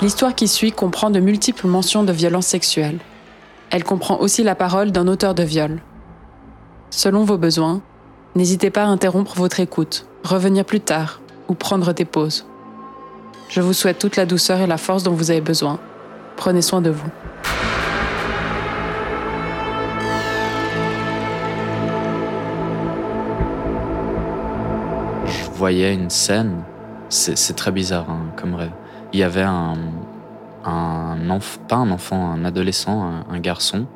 L'histoire qui suit comprend de multiples mentions de violences sexuelles. Elle comprend aussi la parole d'un auteur de viol. Selon vos besoins, n'hésitez pas à interrompre votre écoute, revenir plus tard ou prendre des pauses. Je vous souhaite toute la douceur et la force dont vous avez besoin. Prenez soin de vous. Je voyais une scène, c'est très bizarre hein, comme rêve. Il y avait un, enfant, pas un enfant, un adolescent, un, garçon,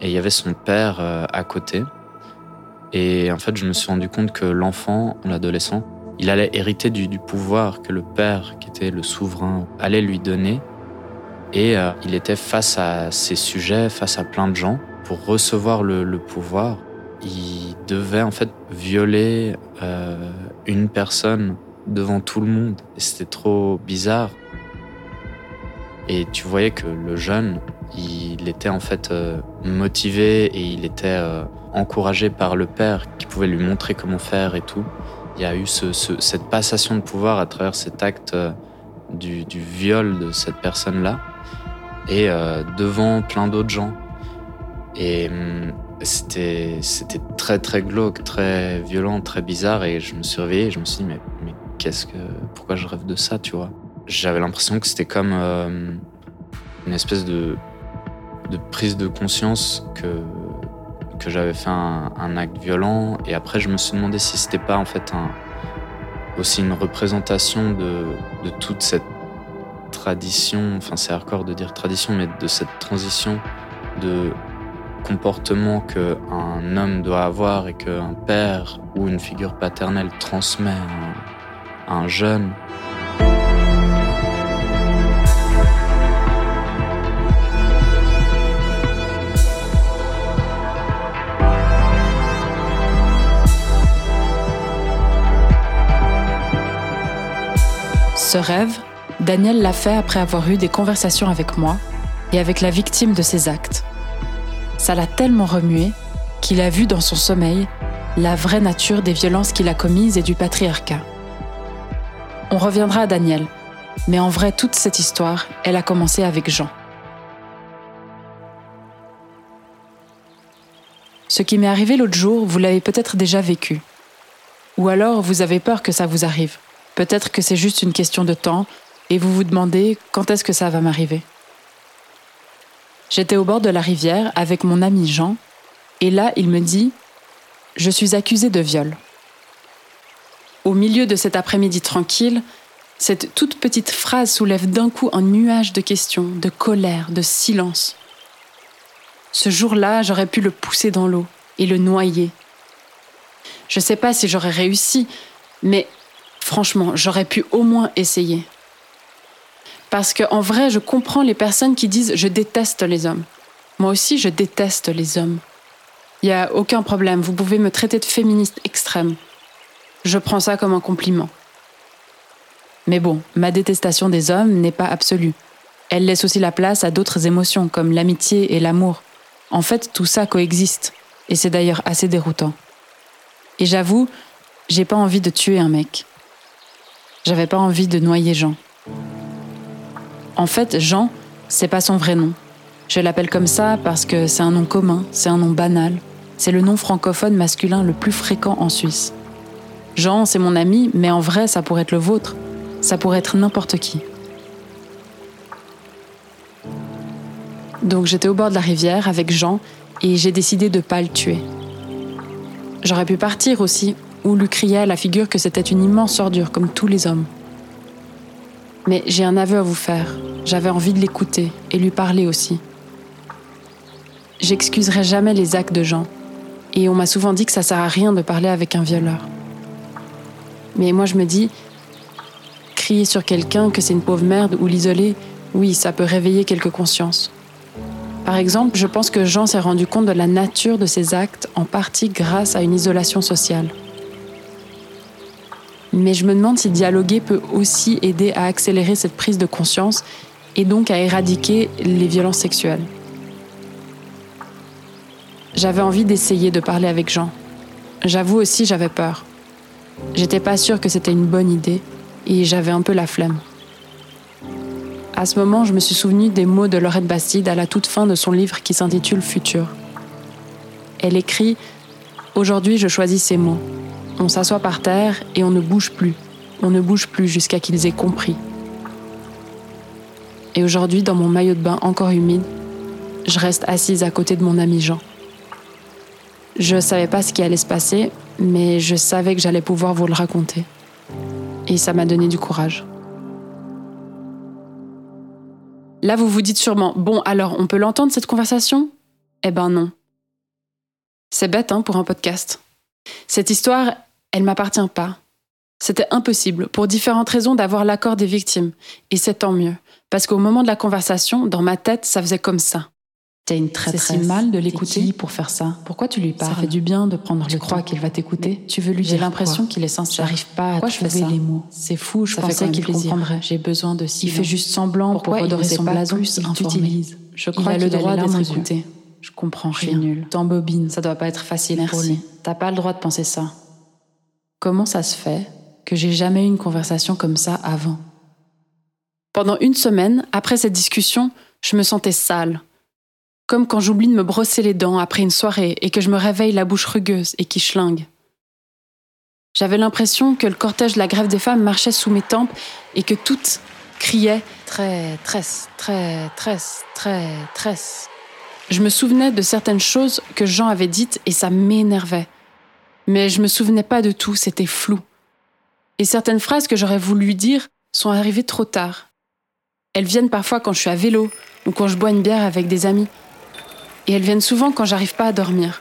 et il y avait son père euh, à côté. Et en fait, je me suis rendu compte que l'enfant, l'adolescent, il allait hériter du, pouvoir que le père, qui était le souverain, allait lui donner. Et euh, il était face à ses sujets, face à plein de gens. Pour recevoir le, pouvoir, il devait en fait violer euh, une personne devant tout le monde. C'était trop bizarre. Et tu voyais que le jeune, il était en fait euh, motivé et il était encouragé par le père qui pouvait lui montrer comment faire et tout il y a eu cette passation de pouvoir à travers cet acte euh, du, viol de cette personne-là et euh, devant plein d'autres gens. Et hum, c'était très très glauque, très violent, très bizarre et je me suis réveillé et je me suis dit mais, mais qu'est-ce que pourquoi je rêve de ça, tu vois J'avais l'impression que c'était comme euh, une espèce de, prise de conscience que que j'avais fait un, acte violent. Et après, je me suis demandé si c'était pas en fait aussi une représentation de, de toute cette tradition, enfin c'est hardcore de dire tradition, mais de cette transition de comportement qu'un homme doit avoir et qu'un père ou une figure paternelle transmet un jeune. Ce rêve, Daniel l'a fait après avoir eu des conversations avec moi et avec la victime de ses actes. Ça l'a tellement remué qu'il a vu dans son sommeil la vraie nature des violences qu'il a commises et du patriarcat. On reviendra à Daniel, mais en vrai, toute cette histoire, elle a commencé avec Jean. Ce qui m'est arrivé l'autre jour, vous l'avez peut-être déjà vécu. Ou alors vous avez peur que ça vous arrive. Peut-être que c'est juste une question de temps et vous vous demandez quand est-ce que ça va m'arriver? J'étais au bord de la rivière avec mon ami Jean et là il me dit ⁇ Je suis accusé de viol ⁇ Au milieu de cet après-midi tranquille, cette toute petite phrase soulève d'un coup un nuage de questions, de colère, de silence. Ce jour-là, j'aurais pu le pousser dans l'eau et le noyer. Je ne sais pas si j'aurais réussi, mais Franchement, j'aurais pu au moins essayer. Parce qu'en vrai, je comprends les personnes qui disent je déteste les hommes. Moi aussi, je déteste les hommes. Il n'y a aucun problème, vous pouvez me traiter de féministe extrême. Je prends ça comme un compliment. Mais bon, ma détestation des hommes n'est pas absolue. Elle laisse aussi la place à d'autres émotions comme l'amitié et l'amour. En fait, tout ça coexiste. Et c'est d'ailleurs assez déroutant. Et j'avoue, j'ai pas envie de tuer un mec. J'avais pas envie de noyer Jean. En fait, Jean, c'est pas son vrai nom. Je l'appelle comme ça parce que c'est un nom commun, c'est un nom banal. C'est le nom francophone masculin le plus fréquent en Suisse. Jean, c'est mon ami, mais en vrai, ça pourrait être le vôtre. Ça pourrait être n'importe qui. Donc j'étais au bord de la rivière avec Jean et j'ai décidé de pas le tuer. J'aurais pu partir aussi, ou lui crier à la figure que c'était une immense ordure comme tous les hommes. Mais j'ai un aveu à vous faire. J'avais envie de l'écouter et lui parler aussi. J'excuserai jamais les actes de Jean, et on m'a souvent dit que ça sert à rien de parler avec un violeur. Mais moi je me dis, crier sur quelqu'un que c'est une pauvre merde ou l'isoler, oui, ça peut réveiller quelques consciences. Par exemple, je pense que Jean s'est rendu compte de la nature de ses actes en partie grâce à une isolation sociale. Mais je me demande si dialoguer peut aussi aider à accélérer cette prise de conscience et donc à éradiquer les violences sexuelles. J'avais envie d'essayer de parler avec Jean. J'avoue aussi, j'avais peur. J'étais pas sûre que c'était une bonne idée et j'avais un peu la flemme. À ce moment, je me suis souvenu des mots de Lorette Bastide à la toute fin de son livre qui s'intitule Futur. Elle écrit Aujourd'hui, je choisis ces mots. On s'assoit par terre et on ne bouge plus. On ne bouge plus jusqu'à qu'ils aient compris. Et aujourd'hui, dans mon maillot de bain encore humide, je reste assise à côté de mon ami Jean. Je ne savais pas ce qui allait se passer, mais je savais que j'allais pouvoir vous le raconter. Et ça m'a donné du courage. Là, vous vous dites sûrement, bon, alors on peut l'entendre cette conversation? Eh ben non. C'est bête, hein, pour un podcast. Cette histoire, elle m'appartient pas. C'était impossible, pour différentes raisons, d'avoir l'accord des victimes. Et c'est tant mieux. Parce qu'au moment de la conversation, dans ma tête, ça faisait comme ça. T'as une traîtresse. C'est si mal de l'écouter pour faire ça. Pourquoi tu lui parles Ça fait du bien de prendre Tu le crois temps. qu'il va t'écouter Tu veux lui J'ai dire l'impression qu'il est sincère. J'arrive pas à Pourquoi je fais trouver ça les mots. C'est fou, je Ça pensais qu'il comprendrait. J'ai besoin de Il silence. fait juste semblant Pourquoi pour il redorer son blason. plus Il t'utilise. Je Il crois a le droit d'être écouté. Je comprends rien. nulle. T'embobines. Ça doit pas être facile Merci. pour lui. T'as pas le droit de penser ça. Comment ça se fait que j'ai jamais eu une conversation comme ça avant? Pendant une semaine, après cette discussion, je me sentais sale. Comme quand j'oublie de me brosser les dents après une soirée et que je me réveille la bouche rugueuse et qui schlingue. J'avais l'impression que le cortège de la grève des femmes marchait sous mes tempes et que toutes criaient très, tresse, très, tresse, très, tresse. Je me souvenais de certaines choses que Jean avait dites et ça m'énervait. Mais je me souvenais pas de tout, c'était flou. Et certaines phrases que j'aurais voulu lui dire sont arrivées trop tard. Elles viennent parfois quand je suis à vélo ou quand je bois une bière avec des amis. Et elles viennent souvent quand j'arrive pas à dormir.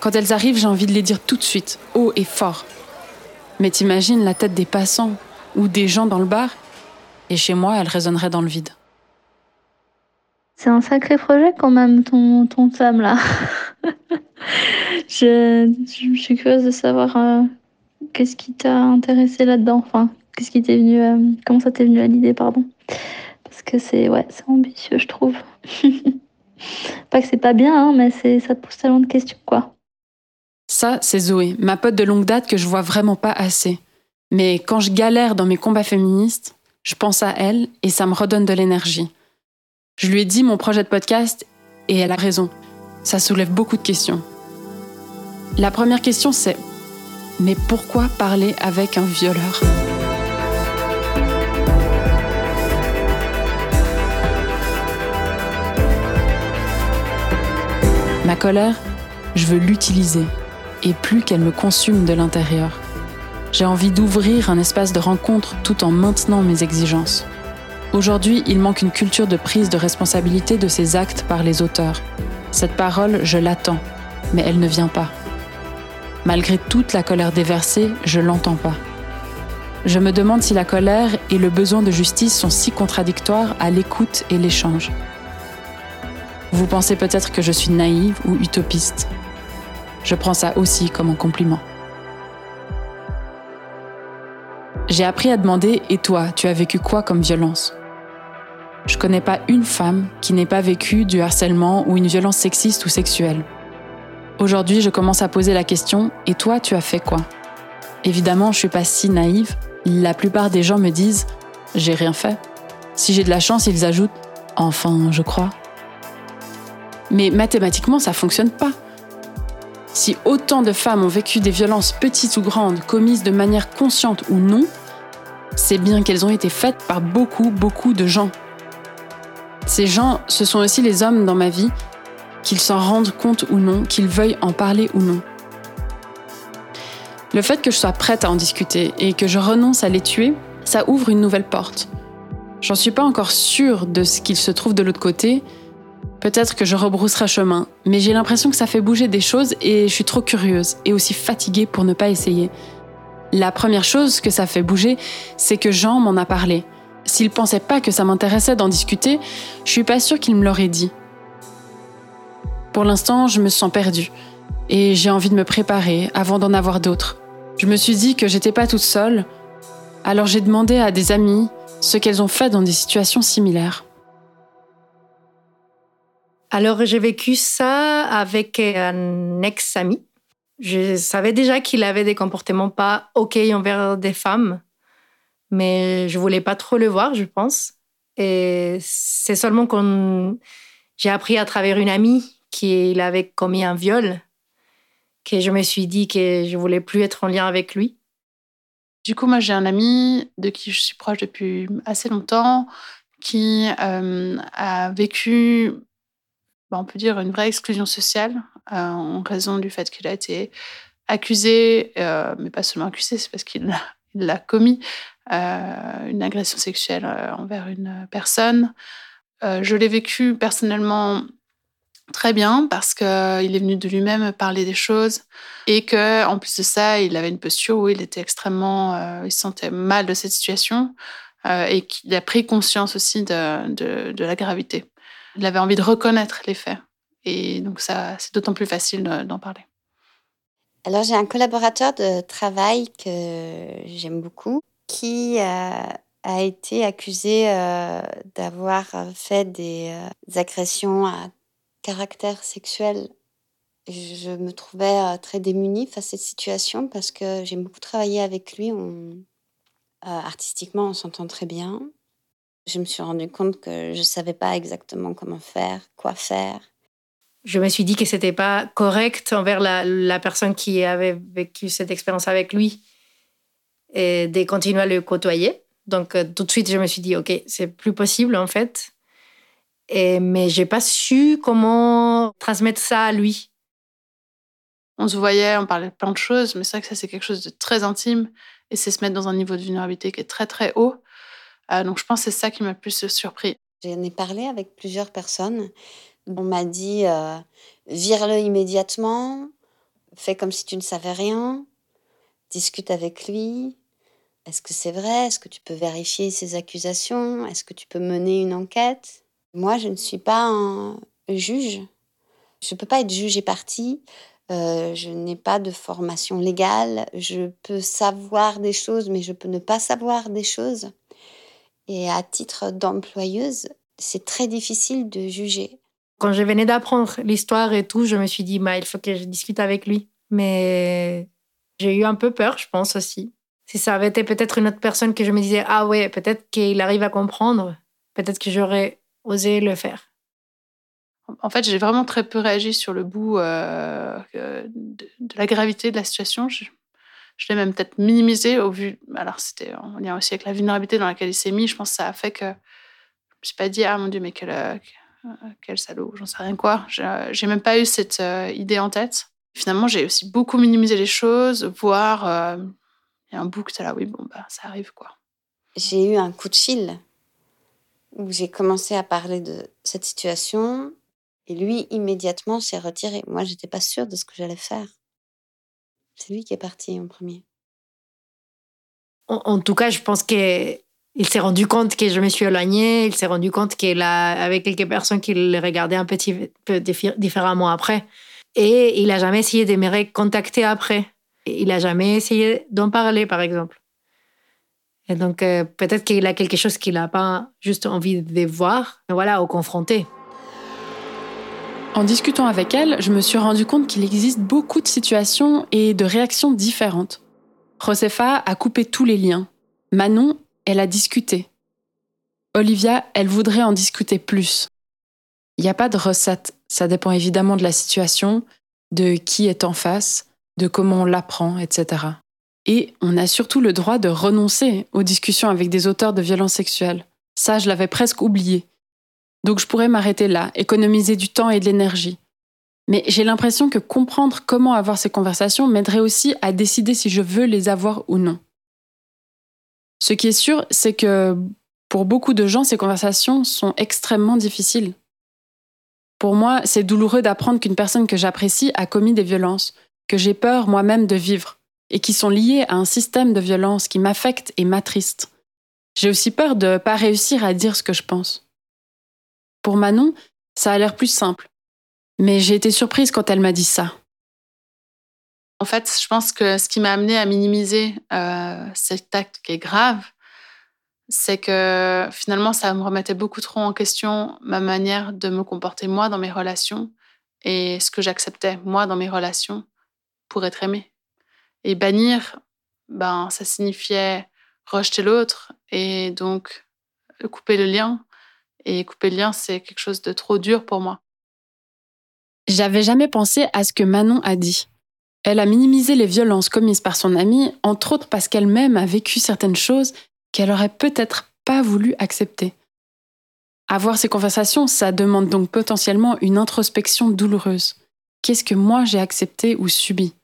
Quand elles arrivent, j'ai envie de les dire tout de suite, haut et fort. Mais t'imagines la tête des passants ou des gens dans le bar, et chez moi, elles résonneraient dans le vide. C'est un sacré projet quand même, ton, ton là. je, je suis curieuse de savoir euh, qu'est-ce qui t'a intéressé là-dedans? Enfin, qu'est-ce qui t'est venu, euh, comment ça t'est venu à l'idée, pardon? Parce que c'est ouais, ambitieux, je trouve. pas que c'est pas bien, hein, mais ça te pose tellement de questions, quoi. Ça, c'est Zoé, ma pote de longue date que je vois vraiment pas assez. Mais quand je galère dans mes combats féministes, je pense à elle et ça me redonne de l'énergie. Je lui ai dit mon projet de podcast et elle a raison. Ça soulève beaucoup de questions. La première question, c'est Mais pourquoi parler avec un violeur? Ma colère, je veux l'utiliser et plus qu'elle me consume de l'intérieur. J'ai envie d'ouvrir un espace de rencontre tout en maintenant mes exigences. Aujourd'hui, il manque une culture de prise de responsabilité de ces actes par les auteurs. Cette parole, je l'attends, mais elle ne vient pas. Malgré toute la colère déversée, je l'entends pas. Je me demande si la colère et le besoin de justice sont si contradictoires à l'écoute et l'échange. Vous pensez peut-être que je suis naïve ou utopiste. Je prends ça aussi comme un compliment. J'ai appris à demander Et toi, tu as vécu quoi comme violence? Je connais pas une femme qui n'ait pas vécu du harcèlement ou une violence sexiste ou sexuelle. Aujourd'hui, je commence à poser la question Et toi, tu as fait quoi? Évidemment, je suis pas si naïve. La plupart des gens me disent J'ai rien fait. Si j'ai de la chance, ils ajoutent Enfin, je crois. Mais mathématiquement, ça fonctionne pas. Si autant de femmes ont vécu des violences petites ou grandes, commises de manière consciente ou non, c'est bien qu'elles ont été faites par beaucoup, beaucoup de gens. Ces gens, ce sont aussi les hommes dans ma vie, qu'ils s'en rendent compte ou non, qu'ils veuillent en parler ou non. Le fait que je sois prête à en discuter et que je renonce à les tuer, ça ouvre une nouvelle porte. J'en suis pas encore sûre de ce qu'il se trouve de l'autre côté, Peut-être que je rebrousserai chemin, mais j'ai l'impression que ça fait bouger des choses et je suis trop curieuse et aussi fatiguée pour ne pas essayer. La première chose que ça fait bouger, c'est que Jean m'en a parlé. S'il pensait pas que ça m'intéressait d'en discuter, je suis pas sûre qu'il me l'aurait dit. Pour l'instant, je me sens perdue et j'ai envie de me préparer avant d'en avoir d'autres. Je me suis dit que j'étais pas toute seule, alors j'ai demandé à des amis ce qu'elles ont fait dans des situations similaires. Alors, j'ai vécu ça avec un ex-ami. Je savais déjà qu'il avait des comportements pas OK envers des femmes, mais je voulais pas trop le voir, je pense. Et c'est seulement quand j'ai appris à travers une amie qu'il avait commis un viol que je me suis dit que je voulais plus être en lien avec lui. Du coup, moi, j'ai un ami de qui je suis proche depuis assez longtemps, qui euh, a vécu, on peut dire, une vraie exclusion sociale euh, en raison du fait qu'il a été accusé, euh, mais pas seulement accusé, c'est parce qu'il l'a commis, une agression sexuelle envers une personne. je l'ai vécu personnellement très bien parce qu'il est venu de lui-même parler des choses et que en plus de ça, il avait une posture où il était extrêmement, euh, il se sentait mal de cette situation euh, et qu'il a pris conscience aussi de, la gravité. Il avait envie de reconnaître les faits et donc ça, c'est d'autant plus facile d'en parler. Alors j'ai un collaborateur de travail que j'aime beaucoup qui euh, a été accusé d'avoir fait des agressions à caractère sexuel, je me trouvais euh, très démunie face à cette situation parce que j'ai beaucoup travaillé avec lui. Euh, artistiquement, on s'entend très bien. Je me suis rendu compte que je ne savais pas exactement comment faire, quoi faire. Je me suis dit que c'était pas correct envers la, la, personne qui avait vécu cette expérience avec lui et de continuer à le côtoyer. Donc euh, tout de suite, je me suis dit, ok, c'est plus possible en fait. Et, mais j'ai pas su comment transmettre ça à lui. On se voyait, on parlait de plein de choses, mais c'est vrai que ça, c'est quelque chose de très intime et c'est se mettre dans un niveau de vulnérabilité qui est très, très haut. Euh, donc, je pense que c'est ça qui m'a plus surpris. J'en ai parlé avec plusieurs personnes. On m'a dit euh, vire-le immédiatement, fais comme si tu ne savais rien, discute avec lui. Est-ce que c'est vrai? Est-ce que tu peux vérifier ses accusations? Est-ce que tu peux mener une enquête? Moi, je ne suis pas un juge. Je ne peux pas être juge et partie. Euh, je n'ai pas de formation légale. Je peux savoir des choses, mais je peux ne pas savoir des choses. Et à titre d'employeuse, c'est très difficile de juger. Quand je venais d'apprendre l'histoire et tout, je me suis dit, bah, il faut que je discute avec lui. Mais j'ai eu un peu peur, je pense aussi. Si ça avait été peut-être une autre personne que je me disais, ah ouais, peut-être qu'il arrive à comprendre, peut-être que j'aurais oser le faire En fait, j'ai vraiment très peu réagi sur le bout euh, de, la gravité de la situation. Je, l'ai même peut-être minimisé au vu. Alors, c'était en lien aussi avec la vulnérabilité dans laquelle il s'est mis. Je pense que ça a fait que je me suis pas dit, ah mon Dieu, mais quel, euh, quel salaud, j'en sais rien quoi. J'ai même pas eu cette euh, idée en tête. Finalement, j'ai aussi beaucoup minimisé les choses, voire il y a un bout que là, oui, bon, bah, ça arrive quoi. J'ai eu un coup de fil où j'ai commencé à parler de cette situation et lui immédiatement s'est retiré. Moi, j'étais pas sûre de ce que j'allais faire. C'est lui qui est parti en premier. En, tout cas, je pense qu'il s'est rendu compte que je me suis éloignée. Il s'est rendu compte qu'il a avec quelques personnes qu'il le regardait un petit peu différemment après. Et il a jamais essayé de me recontacter après. Il a jamais essayé d'en parler, par exemple. Et donc, euh, peut-être qu'il a quelque chose qu'il n'a pas juste envie de voir, voilà, au confronter. En discutant avec elle, je me suis rendu compte qu'il existe beaucoup de situations et de réactions différentes. Josefa a coupé tous les liens. Manon, elle a discuté. Olivia, elle voudrait en discuter plus. Il n'y a pas de recette, ça dépend évidemment de la situation, de qui est en face, de comment on l'apprend, etc. Et on a surtout le droit de renoncer aux discussions avec des auteurs de violences sexuelles. Ça, je l'avais presque oublié. Donc je pourrais m'arrêter là, économiser du temps et de l'énergie. Mais j'ai l'impression que comprendre comment avoir ces conversations m'aiderait aussi à décider si je veux les avoir ou non. Ce qui est sûr, c'est que pour beaucoup de gens, ces conversations sont extrêmement difficiles. Pour moi, c'est douloureux d'apprendre qu'une personne que j'apprécie a commis des violences, que j'ai peur moi-même de vivre et qui sont liées à un système de violence qui m'affecte et m'attriste. J'ai aussi peur de ne pas réussir à dire ce que je pense. Pour Manon, ça a l'air plus simple. Mais j'ai été surprise quand elle m'a dit ça. En fait, je pense que ce qui m'a amené à minimiser euh, cet acte qui est grave, c'est que finalement, ça me remettait beaucoup trop en question ma manière de me comporter moi dans mes relations et ce que j'acceptais moi dans mes relations pour être aimée. Et bannir, ben, ça signifiait rejeter l'autre et donc couper le lien. Et couper le lien, c'est quelque chose de trop dur pour moi. J'avais jamais pensé à ce que Manon a dit. Elle a minimisé les violences commises par son amie, entre autres parce qu'elle-même a vécu certaines choses qu'elle aurait peut-être pas voulu accepter. Avoir ces conversations, ça demande donc potentiellement une introspection douloureuse. Qu'est-ce que moi j'ai accepté ou subi?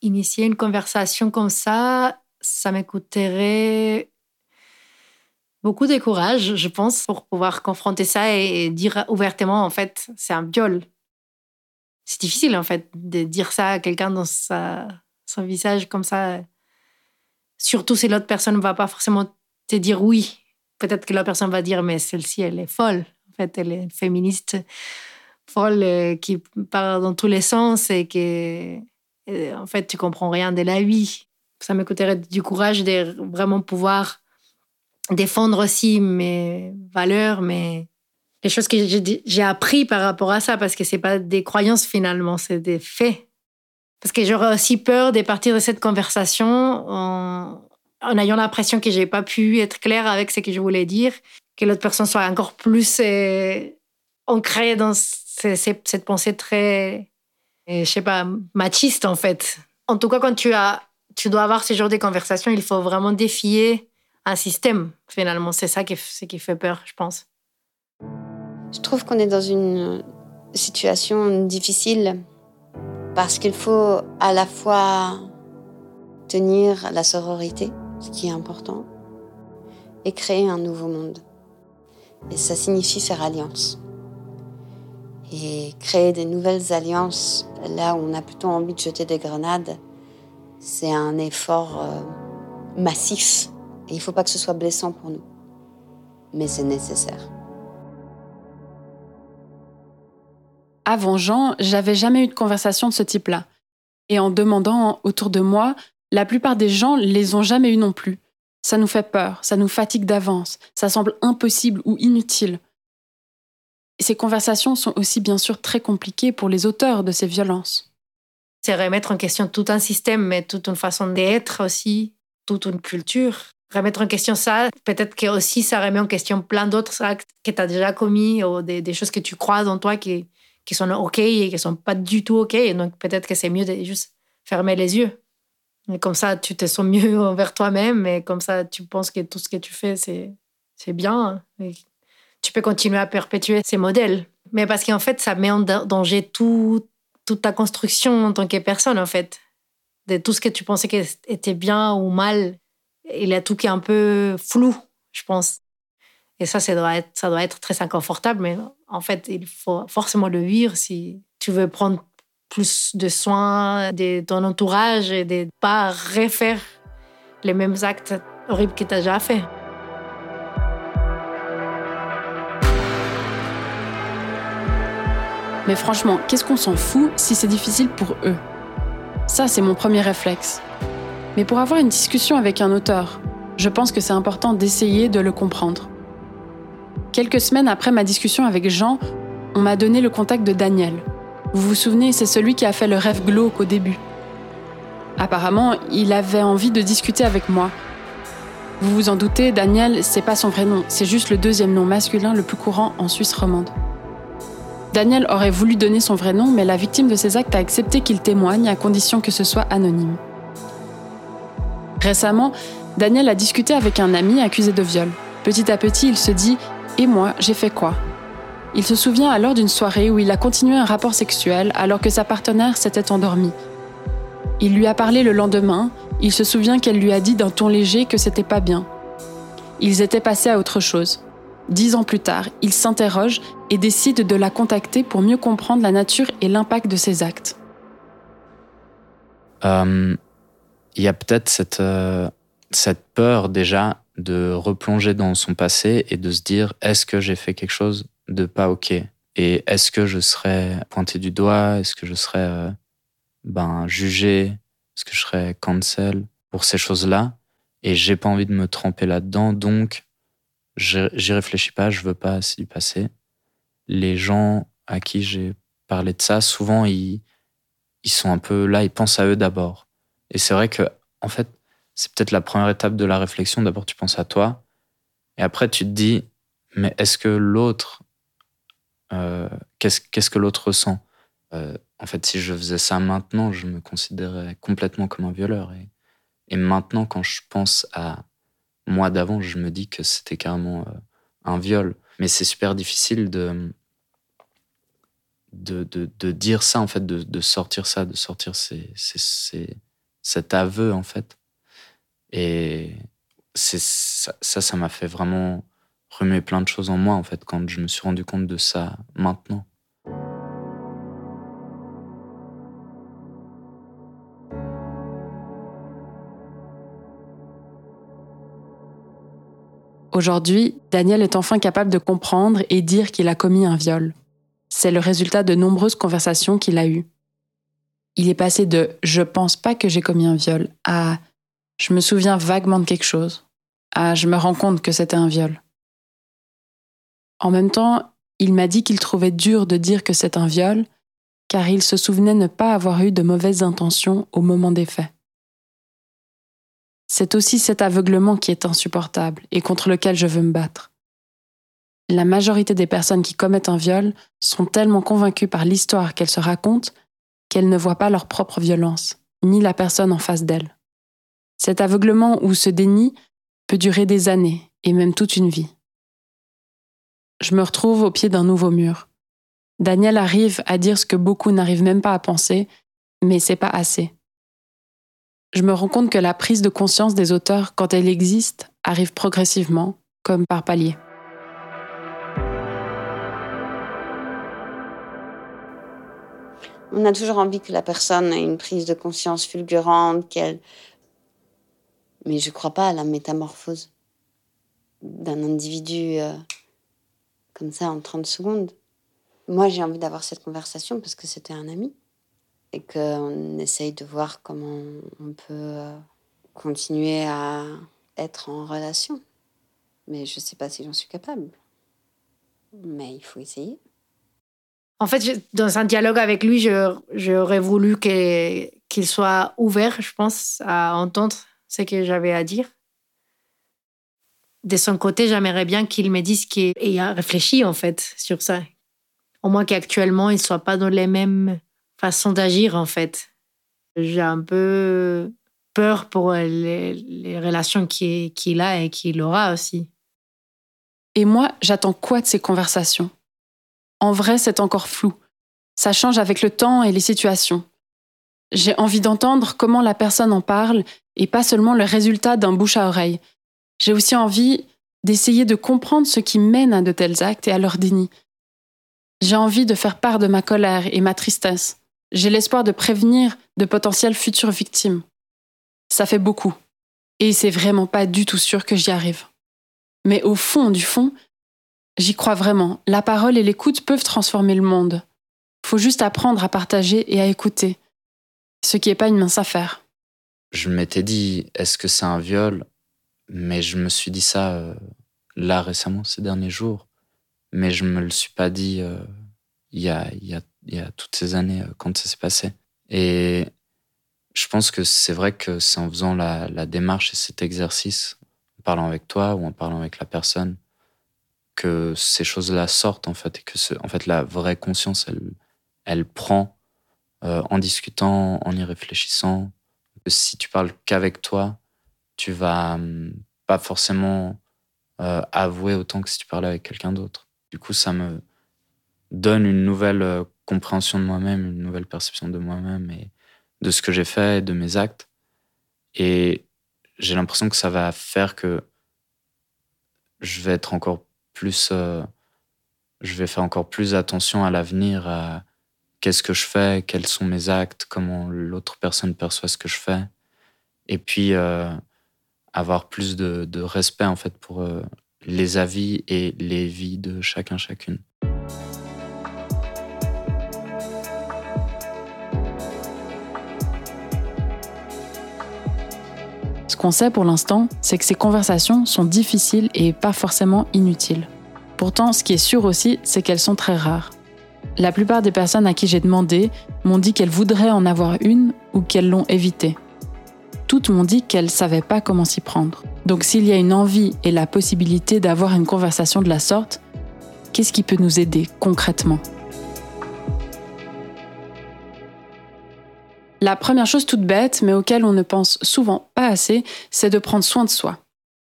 Initier une conversation comme ça, ça m'écouterait beaucoup de courage, je pense, pour pouvoir confronter ça et dire ouvertement, en fait, c'est un viol. C'est difficile, en fait, de dire ça à quelqu'un dans sa, son visage comme ça. Surtout si l'autre personne ne va pas forcément te dire oui. Peut-être que la personne va dire, mais celle-ci, elle est folle. En fait, elle est féministe folle euh, qui part dans tous les sens et que, euh, en fait, tu comprends rien de la vie. Ça me coûterait du courage de vraiment pouvoir défendre aussi mes valeurs, mais les choses que j'ai appris par rapport à ça, parce que c'est pas des croyances finalement, c'est des faits. Parce que j'aurais aussi peur de partir de cette conversation en, ayant l'impression que j'ai pas pu être claire avec ce que je voulais dire, que l'autre personne soit encore plus euh, ancrée dans cette pensée très, euh, je sais pas, machiste en fait. En tout cas, quand tu as, tu dois avoir ce genre de conversation, il faut vraiment défier un système, finalement. C'est ça qui, fait peur, je pense. Je trouve qu'on est dans une situation difficile parce qu'il faut à la fois tenir la sororité, ce qui est important, et créer un nouveau monde. Et ça signifie faire alliance. Et créer des nouvelles alliances là où on a plutôt envie de jeter des grenades, c'est un effort euh, il ne faut pas que ce soit blessant pour nous. Mais c'est nécessaire. Avant Jean, j'avais jamais eu de conversation de ce type-là. Et en demandant autour de moi, la plupart des gens les ont jamais eu non plus. Ça nous fait peur, ça nous fatigue d'avance, ça semble impossible ou inutile. ces conversations sont aussi bien sûr très compliquées pour les auteurs de ces violences. C'est remettre en question tout un système, mais toute une façon d'être aussi, toute une culture remettre en question ça, peut-être que aussi ça remet en question plein d'autres actes que tu as déjà commis ou des, choses que tu crois en toi qui, qui sont OK et qui sont pas du tout OK. Donc peut-être que c'est mieux de juste fermer les yeux. Et comme ça, tu te sens mieux envers toi-même et comme ça, tu penses que tout ce que tu fais, c'est, c'est bien. Tu peux continuer à perpétuer ces modèles. Mais parce qu'en fait, ça met en danger tout, toute ta construction en tant que personne, en fait. De tout ce que tu pensais que était bien ou mal il a tout qui est un peu flou, je pense. Et ça, ça doit être, ça doit être très inconfortable, mais en fait, il faut forcément le vivre si tu veux prendre plus de soins de ton entourage et de ne pas refaire les mêmes actes horribles que tu as déjà fait. Mais franchement, qu'est-ce qu'on s'en fout si c'est difficile pour eux? Ça, c'est mon premier réflexe. Mais pour avoir une discussion avec un auteur, je pense que c'est important d'essayer de le comprendre. Quelques semaines après ma discussion avec Jean, on m'a donné le contact de Daniel. Vous vous souvenez, c'est celui qui a fait le rêve glauque au début. Apparemment, il avait envie de discuter avec moi. Vous vous en doutez, Daniel, c'est pas son vrai nom, c'est juste le deuxième nom masculin le plus courant en Suisse romande. Daniel aurait voulu donner son vrai nom, mais la victime de ces actes a accepté qu'il témoigne à condition que ce soit anonyme. Récemment, Daniel a discuté avec un ami accusé de viol. Petit à petit, il se dit Et moi, j'ai fait quoi? Il se souvient alors d'une soirée où il a continué un rapport sexuel alors que sa partenaire s'était endormie. Il lui a parlé le lendemain, il se souvient qu'elle lui a dit d'un ton léger que c'était pas bien. Ils étaient passés à autre chose. Dix ans plus tard, il s'interroge et décide de la contacter pour mieux comprendre la nature et l'impact de ses actes. Euh, il y a peut-être cette, euh, cette peur déjà de replonger dans son passé et de se dire est-ce que j'ai fait quelque chose de pas ok? Et est-ce que je serais pointé du doigt? Est-ce que je serais euh, ben jugé? Est-ce que je serais cancel pour ces choses-là? Et j'ai pas envie de me tremper là-dedans donc j'y réfléchis pas je veux pas y passer les gens à qui j'ai parlé de ça souvent ils ils sont un peu là ils pensent à eux d'abord et c'est vrai que, en fait, c'est peut-être la première étape de la réflexion. D'abord, tu penses à toi. Et après, tu te dis, mais est-ce que l'autre, euh, qu'est-ce que l'autre ressent? Euh, En fait, si je faisais ça maintenant, je me considérais complètement comme un violeur. Et, et maintenant, quand je pense à moi d'avant, je me dis que c'était carrément euh, un viol. Mais c'est super difficile de, de, de, dire ça, en fait, de, de sortir ça, de sortir ces, cet aveu, en fait. Et ça, ça m'a fait vraiment remuer plein de choses en moi, en fait, quand je me suis rendu compte de ça maintenant. Aujourd'hui, Daniel est enfin capable de comprendre et dire qu'il a commis un viol. C'est le résultat de nombreuses conversations qu'il a eues. Il est passé de je pense pas que j'ai commis un viol à je me souviens vaguement de quelque chose à je me rends compte que c'était un viol. En même temps, il m'a dit qu'il trouvait dur de dire que c'est un viol car il se souvenait ne pas avoir eu de mauvaises intentions au moment des faits. C'est aussi cet aveuglement qui est insupportable et contre lequel je veux me battre. La majorité des personnes qui commettent un viol sont tellement convaincues par l'histoire qu'elles se racontent qu'elles ne voient pas leur propre violence, ni la personne en face d'elles. Cet aveuglement ou ce déni peut durer des années et même toute une vie. Je me retrouve au pied d'un nouveau mur. Daniel arrive à dire ce que beaucoup n'arrivent même pas à penser, mais c'est pas assez je me rends compte que la prise de conscience des auteurs, quand elle existe, arrive progressivement, comme par palier. On a toujours envie que la personne ait une prise de conscience fulgurante, qu'elle. Mais je ne crois pas à la métamorphose d'un individu euh, comme ça en 30 secondes. Moi, j'ai envie d'avoir cette conversation parce que c'était un ami et qu'on essaye de voir comment on peut euh, continuer à être en relation. Mais je ne sais pas si j'en suis capable. Mais il faut essayer. En fait, dans un dialogue avec lui, j'aurais voulu qu'il soit ouvert, je pense, à entendre ce que j'avais à dire. De son côté, j'aimerais bien qu'il me dise qu'il a réfléchi, en fait, sur ça. Au moins qu'actuellement, il ne soit pas dans les mêmes façon d'agir en fait. J'ai un peu peur pour les, relations qu'il a et qu'il aura aussi. Et moi, j'attends quoi de ces conversations? En vrai, c'est encore flou. Ça change avec le temps et les situations. J'ai envie d'entendre comment la personne en parle et pas seulement le résultat d'un bouche à oreille. J'ai aussi envie d'essayer de comprendre ce qui mène à de tels actes et à leur déni. J'ai envie de faire part de ma colère et ma tristesse. J'ai l'espoir de prévenir de potentielles futures victimes. Ça fait beaucoup. Et c'est vraiment pas du tout sûr que j'y arrive. Mais au fond du fond, j'y crois vraiment. La parole et l'écoute peuvent transformer le monde. Faut juste apprendre à partager et à écouter. Ce qui n'est pas une mince affaire. Je m'étais dit, est-ce que c'est un viol? Mais je me suis dit ça euh, là récemment, ces derniers jours. Mais je me le suis pas dit euh, il y, a, toutes ces années euh, quand ça s'est passé. Et je pense que c'est vrai que c'est en faisant la, démarche et cet exercice, en parlant avec toi ou en parlant avec la personne, que ces choses-là sortent en fait et que en fait la vraie conscience elle, elle prend euh, en discutant, en y réfléchissant. si tu parles qu'avec toi, tu vas hum, pas forcément euh, avouer autant que si tu parlais avec quelqu'un d'autre. Du coup, ça me donne une nouvelle compréhension de moi-même, une nouvelle perception de moi-même et de ce que j'ai fait et de mes actes. Et j'ai l'impression que ça va faire que je vais être encore plus. Euh, je vais faire encore plus attention à l'avenir, à qu'est-ce que je fais, quels sont mes actes, comment l'autre personne perçoit ce que je fais. Et puis, euh, avoir plus de, respect, en fait, pour euh, les avis et les vies de chacun, chacune. Qu'on sait pour l'instant, c'est que ces conversations sont difficiles et pas forcément inutiles. Pourtant, ce qui est sûr aussi, c'est qu'elles sont très rares. La plupart des personnes à qui j'ai demandé m'ont dit qu'elles voudraient en avoir une ou qu'elles l'ont évité. toutes m'ont dit qu'elles ne savaient pas comment s'y prendre. Donc s'il y a une envie et la possibilité d'avoir une conversation de la sorte, qu'est-ce qui peut nous aider concrètement? La première chose toute bête, mais auquel on ne pense souvent pas assez, c'est de prendre soin de soi.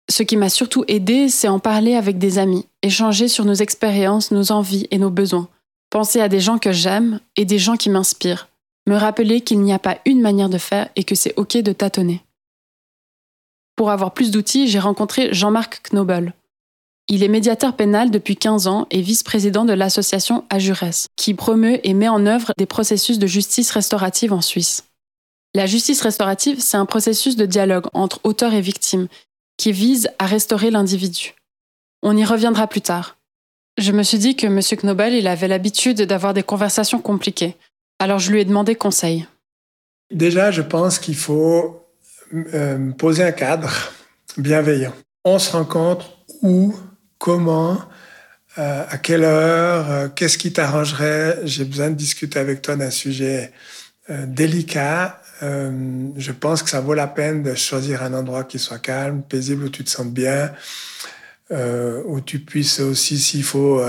Ce qui m'a surtout aidé, c'est en parler avec des amis, échanger sur nos expériences, nos envies et nos besoins. Penser à des gens que j'aime et des gens qui m'inspirent. Me rappeler qu'il n'y a pas une manière de faire et que c'est OK de tâtonner. Pour avoir plus d'outils, j'ai rencontré Jean-Marc Knobel. Il est médiateur pénal depuis 15 ans et vice-président de l'association Ajures, qui promeut et met en œuvre des processus de justice restaurative en Suisse. La justice restaurative, c'est un processus de dialogue entre auteurs et victimes qui vise à restaurer l'individu. On y reviendra plus tard. Je me suis dit que M. Knobel, il avait l'habitude d'avoir des conversations compliquées. Alors je lui ai demandé conseil. Déjà, je pense qu'il faut euh, poser un cadre bienveillant. On se rencontre où, comment, euh, à quelle heure, euh, qu'est-ce qui t'arrangerait? J'ai besoin de discuter avec toi d'un sujet délicat euh, je pense que ça vaut la peine de choisir un endroit qui soit calme, paisible, où tu te sens bien, où tu puisses aussi, s'il faut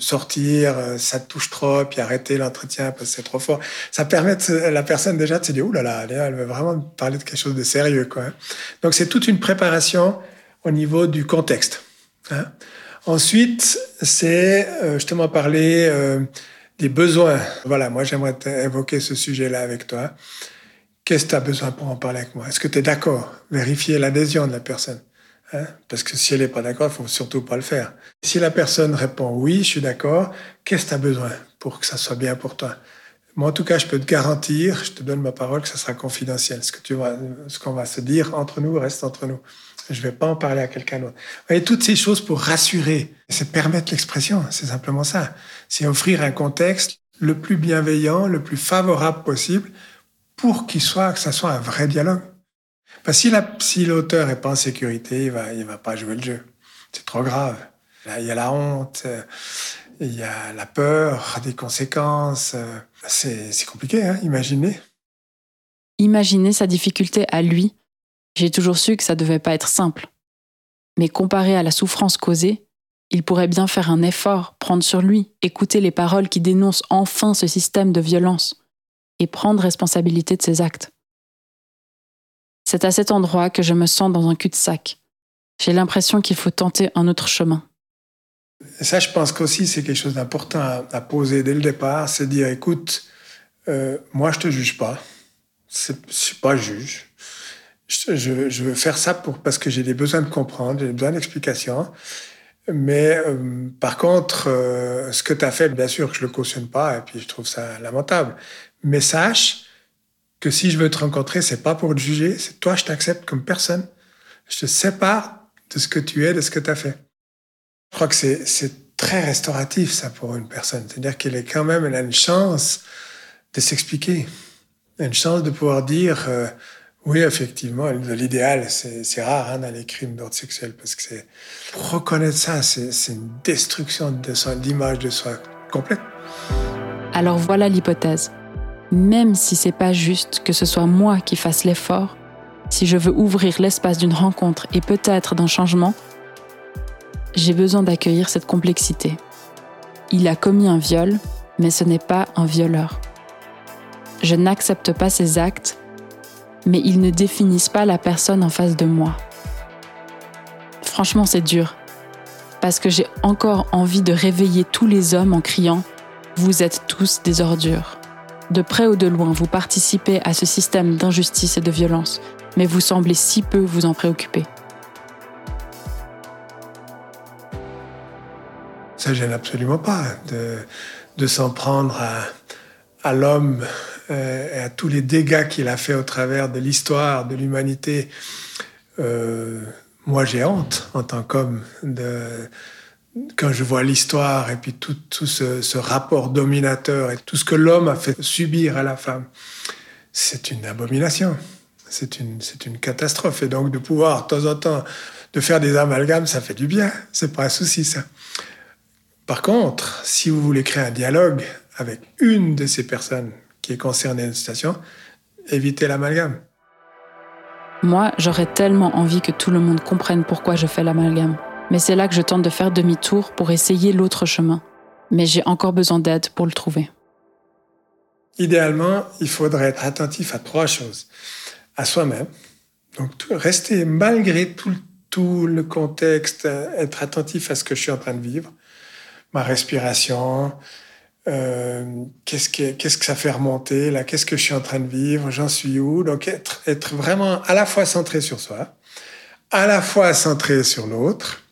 sortir, ça te touche trop, puis arrêter l'entretien parce que c'est trop fort. Ça permet à la personne déjà de se dire, ouh là là, elle veut vraiment parler de quelque chose de sérieux. Quoi. Donc c'est toute une préparation au niveau du contexte. Hein? Ensuite, c'est justement parler des besoins. Voilà, moi j'aimerais évoquer ce sujet-là avec toi. Qu'est-ce que tu as besoin pour en parler avec moi? Est-ce que tu es d'accord? Vérifier l'adhésion de la personne. Hein? Parce que si elle n'est pas d'accord, il faut surtout pas le faire. Si la personne répond oui, je suis d'accord, qu'est-ce que tu as besoin pour que ça soit bien pour toi? Moi, en tout cas, je peux te garantir, je te donne ma parole, que ça sera confidentiel. Ce que tu ce qu'on va se dire entre nous reste entre nous. Je ne vais pas en parler à quelqu'un d'autre. Vous voyez, toutes ces choses pour rassurer, c'est permettre l'expression, c'est simplement ça. C'est offrir un contexte le plus bienveillant, le plus favorable possible pour qu'il soit, que ça soit un vrai dialogue. Parce que si l'auteur est pas en sécurité, il va, il va pas jouer le jeu. C'est trop grave. il y a la honte, euh, il y a la peur des conséquences. Euh, c'est compliqué, hein, imaginez. Sa difficulté à lui. J'ai toujours su que ça devait pas être simple. Mais comparé à la souffrance causée, il pourrait bien faire un effort, prendre sur lui, écouter les paroles qui dénoncent enfin ce système de violence et prendre responsabilité de ses actes. C'est à cet endroit que je me sens dans un cul-de-sac. J'ai l'impression qu'il faut tenter un autre chemin. Ça, je pense qu'aussi, c'est quelque chose d'important à, poser dès le départ, c'est dire, écoute, euh, moi, je te juge pas. Je suis pas juge. Je, veux faire ça pour, parce que j'ai des besoins de comprendre, j'ai des besoins d'explication. Mais euh, par contre, euh, ce que tu as fait, bien sûr que je le cautionne pas, et puis je trouve ça lamentable. Mais sache que si je veux te rencontrer, c'est pas pour te juger, c'est toi, je t'accepte comme personne. Je te sépare de ce que tu es, de ce que tu as fait. Je crois que c'est très restauratif, ça, pour une personne. C'est-à-dire qu'elle est quand même, elle a une chance de s'expliquer. Une chance de pouvoir dire, euh, oui, effectivement, l'idéal, c'est rare hein, dans les crimes d'ordre sexuel, parce que c'est reconnaître ça, c'est une destruction de l'image de soi complète. Alors voilà l'hypothèse même si c'est pas juste que ce soit moi qui fasse l'effort, si je veux ouvrir l'espace d'une rencontre et peut-être d'un changement, j'ai besoin d'accueillir cette complexité. Il a commis un viol, mais ce n'est pas un violeur. Je n'accepte pas ses actes, mais ils ne définissent pas la personne en face de moi. Franchement, c'est dur, parce que j'ai encore envie de réveiller tous les hommes en criant ⁇ Vous êtes tous des ordures ⁇ de près ou de loin, vous participez à ce système d'injustice et de violence, mais vous semblez si peu vous en préoccuper. Ça gêne absolument pas de, s'en prendre à, l'homme et à tous les dégâts qu'il a fait au travers de l'histoire, de l'humanité. Euh, moi, j'ai honte en tant qu'homme quand je vois l'histoire et puis tout, ce, rapport dominateur et tout ce que l'homme a fait subir à la femme, c'est une abomination. C'est une, c'est une catastrophe. Et donc de pouvoir, de temps en temps, de faire des amalgames, ça fait du bien. C'est pas un souci, ça. Par contre, si vous voulez créer un dialogue avec une de ces personnes qui dans une situation, évitez l'amalgame. Moi, j'aurais tellement envie que tout le monde comprenne pourquoi je fais l'amalgame. Mais c'est là que je tente de faire demi-tour pour essayer l'autre chemin. Mais j'ai encore besoin d'aide pour le trouver. Idéalement, il faudrait être attentif à trois choses. À soi-même. Donc, rester malgré tout, tout le contexte, être attentif à ce que je suis en train de vivre. Ma respiration, euh, qu'est-ce que qu'est-ce que ça fait remonter là? Qu'est-ce que je suis en train de vivre? J'en suis où? Donc être être vraiment à la fois centré sur soi, à la fois centré sur l'autre.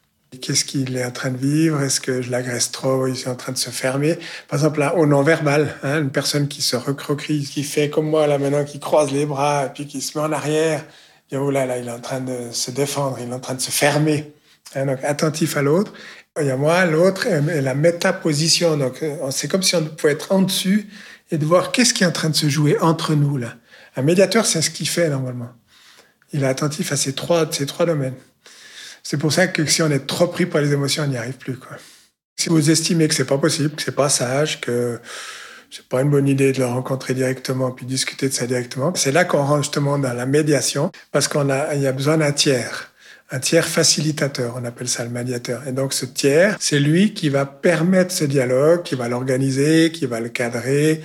Qu'est-ce qu'il est en train de vivre? Est-ce que je l'agresse trop? Il est en train de se fermer. Par exemple, là, au non-verbal, hein, une personne qui se recroquerie, qui fait comme moi là maintenant, qui croise les bras et puis qui se met en arrière. Oh là, là, il est en train de se défendre, il est en train de se fermer. Hein, donc attentif à l'autre. Il y a moi, l'autre, et la métaposition. Donc, euh, c'est comme si on pouvait être en dessus et de voir qu'est-ce qui est en train de se jouer entre nous, là. Un médiateur, c'est ce qu'il fait, normalement. Il est attentif à ces trois, ces trois domaines. C'est pour ça que si on est trop pris par les émotions, on n'y arrive plus. Si vous estimez que c'est pas possible, que c'est pas sage, que c'est pas une bonne idée de le rencontrer directement puis discuter de ça directement, c'est là qu'on rentre justement dans la médiation parce qu'on a, il y a besoin d'un tiers un tiers facilitateur, on appelle ça le médiateur. Et donc ce tiers, c'est lui qui va permettre ce dialogue, qui va l'organiser, qui va le cadrer,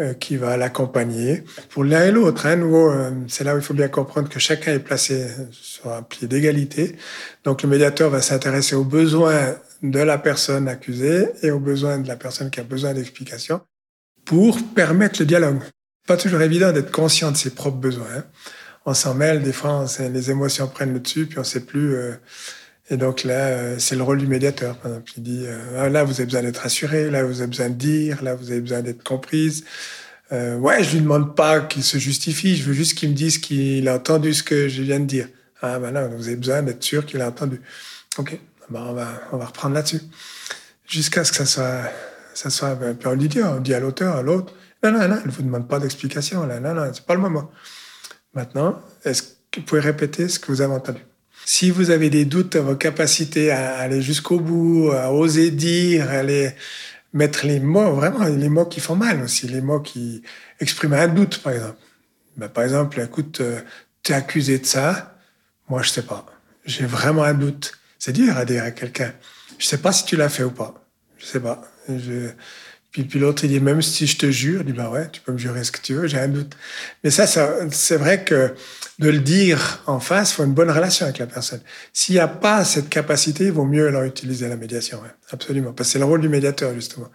euh, qui va l'accompagner. Pour l'un et l'autre, hein, nouveau, c'est là où il faut bien comprendre que chacun est placé sur un pied d'égalité. Donc le médiateur va s'intéresser aux besoins de la personne accusée et aux besoins de la personne qui a besoin d'explication pour permettre le dialogue. Pas toujours évident d'être conscient de ses propres besoins. Hein on s'en mêle, des fois, les émotions prennent le dessus, puis on sait plus. Euh, et donc là, euh, c'est le rôle du médiateur. Par exemple, il dit euh, ah, là, vous avez besoin d'être rassuré, là, vous avez besoin de dire, là, vous avez besoin d'être comprise. ouais, je lui demande pas qu'il se justifie, je veux juste qu'il me dise qu'il a entendu ce que je viens de dire. Ah ben là, vous avez besoin d'être sûr qu'il a entendu. Ok, ben, on va reprendre là-dessus jusqu'à ce que ça soit ça soit un peu on dit, on dit à l'auteur, à l'autre, non non non, ne vous demande pas d'explication là, non non, c'est pas le moment. Maintenant, est-ce que vous pouvez répéter ce que vous avez entendu? Si vous avez des doutes à vos capacités à aller jusqu'au bout, à oser dire, à aller mettre les mots, vraiment les mots qui font mal aussi, les mots qui expriment un doute, par exemple. Ben, par exemple, écoute, euh, tu es accusé de ça, moi je sais pas. J'ai vraiment un doute. C'est dur à dire à quelqu'un. Je sais pas si tu l'as fait ou pas. Je sais pas. Puis, l'autre, il dit, même si je te jure, il dit, bah ouais, tu peux me jurer ce que tu veux, j'ai un doute. Mais ça, c'est vrai que de le dire en face, il faut une bonne relation avec la personne. S'il n'y a pas cette capacité, il vaut mieux alors utiliser la médiation. Absolument. Parce que c'est le rôle du médiateur, justement.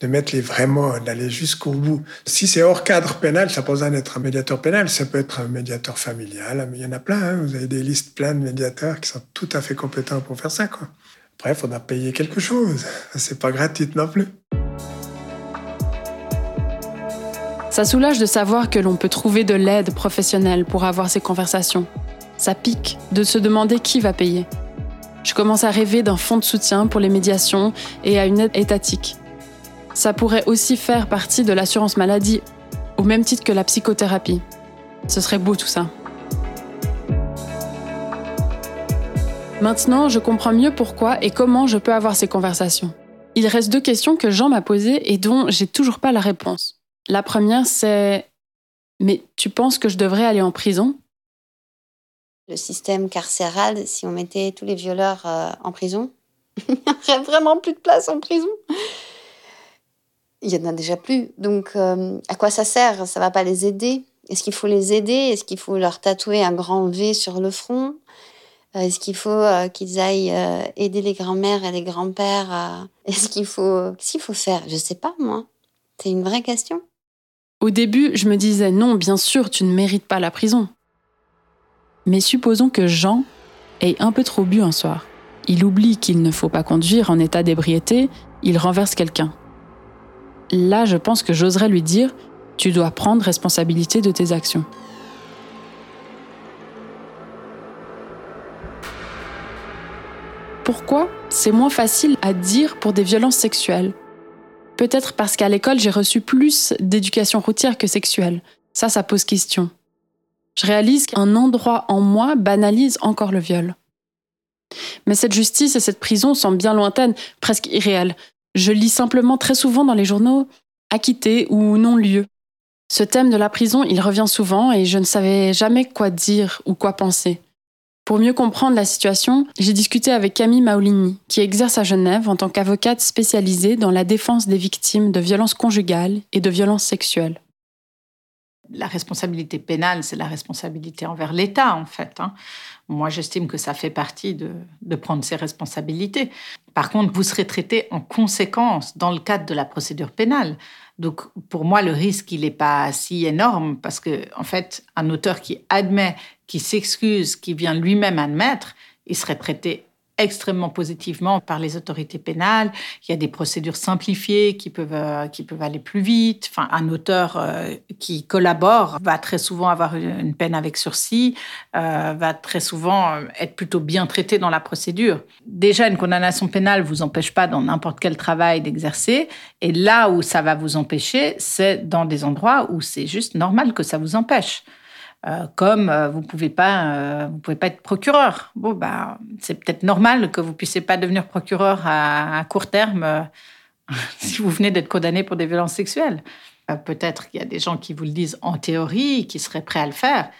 De mettre les vrais mots, d'aller jusqu'au bout. Si c'est hors cadre pénal, ça n'a pas d'être un médiateur pénal. Ça peut être un médiateur familial. Il y en a plein. Hein. Vous avez des listes pleines de médiateurs qui sont tout à fait compétents pour faire ça, quoi. Après, il faudra payer quelque chose. C'est pas gratuit non plus. Ça soulage de savoir que l'on peut trouver de l'aide professionnelle pour avoir ces conversations. Ça pique de se demander qui va payer. Je commence à rêver d'un fonds de soutien pour les médiations et à une aide étatique. Ça pourrait aussi faire partie de l'assurance maladie, au même titre que la psychothérapie. Ce serait beau tout ça. Maintenant, je comprends mieux pourquoi et comment je peux avoir ces conversations. Il reste deux questions que Jean m'a posées et dont j'ai toujours pas la réponse. La première, c'est Mais tu penses que je devrais aller en prison? Le système carcéral, si on mettait tous les violeurs euh, en prison, il n'y aurait vraiment plus de place en prison. Il n'y en a déjà plus. Donc, euh, à quoi ça sert? Ça va pas les aider Est-ce qu'il faut les aider? Est-ce qu'il faut leur tatouer un grand V sur le front? Euh, Est-ce qu'il faut qu'ils aillent aider les grands-mères et les grands-pères Est-ce qu'il faut... Qu'est-ce qu'il faut faire? Je sais pas, moi. C'est une vraie question. Au début, je me disais non, bien sûr, tu ne mérites pas la prison. Mais supposons que Jean ait un peu trop bu un soir. Il oublie qu'il ne faut pas conduire en état d'ébriété, il renverse quelqu'un. Là, je pense que j'oserais lui dire Tu dois prendre responsabilité de tes actions. Pourquoi c'est moins facile à dire pour des violences sexuelles? Peut-être parce qu'à l'école, j'ai reçu plus d'éducation routière que sexuelle. Ça, ça pose question. Je réalise qu'un endroit en moi banalise encore le viol. Mais cette justice et cette prison sont bien lointaines, presque irréelles. Je lis simplement très souvent dans les journaux acquitté ou non lieu. Ce thème de la prison, il revient souvent et je ne savais jamais quoi dire ou quoi penser. Pour mieux comprendre la situation, j'ai discuté avec Camille Maolini, qui exerce à Genève en tant qu'avocate spécialisée dans la défense des victimes de violences conjugales et de violences sexuelles. La responsabilité pénale, c'est la responsabilité envers l'État, en fait. Hein. Moi, j'estime que ça fait partie de, de prendre ses responsabilités. Par contre, vous serez traité en conséquence dans le cadre de la procédure pénale. Donc, pour moi, le risque, il n'est pas si énorme parce que, en fait, un auteur qui admet, qui s'excuse, qui vient lui-même admettre, il serait traité extrêmement positivement par les autorités pénales. Il y a des procédures simplifiées qui peuvent, euh, qui peuvent aller plus vite. Enfin, un auteur euh, qui collabore va très souvent avoir une peine avec sursis, euh, va très souvent être plutôt bien traité dans la procédure. Déjà, une condamnation pénale vous empêche pas dans n'importe quel travail d'exercer. Et là où ça va vous empêcher, c'est dans des endroits où c'est juste normal que ça vous empêche. Euh, comme euh, vous pouvez euh, pouvez pas être procureur. Bon, bah, c'est peut-être normal que vous puissiez pas devenir procureur à, court terme si vous venez d'être condamné pour des violences sexuelles. peut-être qu'il y a des gens qui vous le disent en théorie, qui seraient prêts à le faire.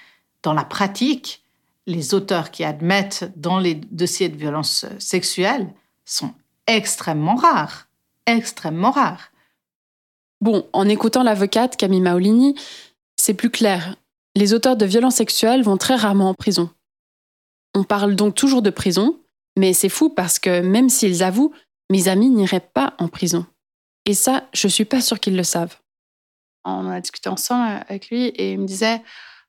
Dans la pratique, les auteurs qui admettent dans les dossiers de violences sexuelles sont extrêmement rares, extrêmement rares. Bon, en écoutant l'avocate Camille Maolini, c'est plus clair les auteurs de violences sexuelles vont très rarement en prison. On parle donc toujours de prison, mais c'est fou parce que même s'ils avouent, mes amis n'iraient pas en prison. Et ça, je suis pas sûre qu'ils le savent. On a discuté ensemble avec lui et il me disait